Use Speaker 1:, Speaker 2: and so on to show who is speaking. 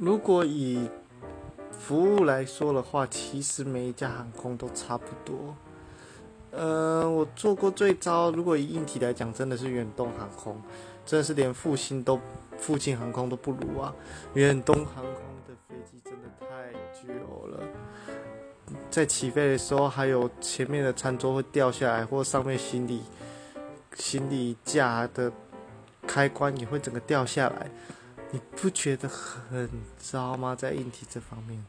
Speaker 1: 如果以服务来说的话，其实每一家航空都差不多。呃，我做过最糟，如果以硬体来讲，真的是远东航空，真的是连复兴都复兴航空都不如啊！远东航空的飞机真的太旧了，在起飞的时候，还有前面的餐桌会掉下来，或上面行李行李架的开关也会整个掉下来，你不觉得很糟吗？在硬体这方面。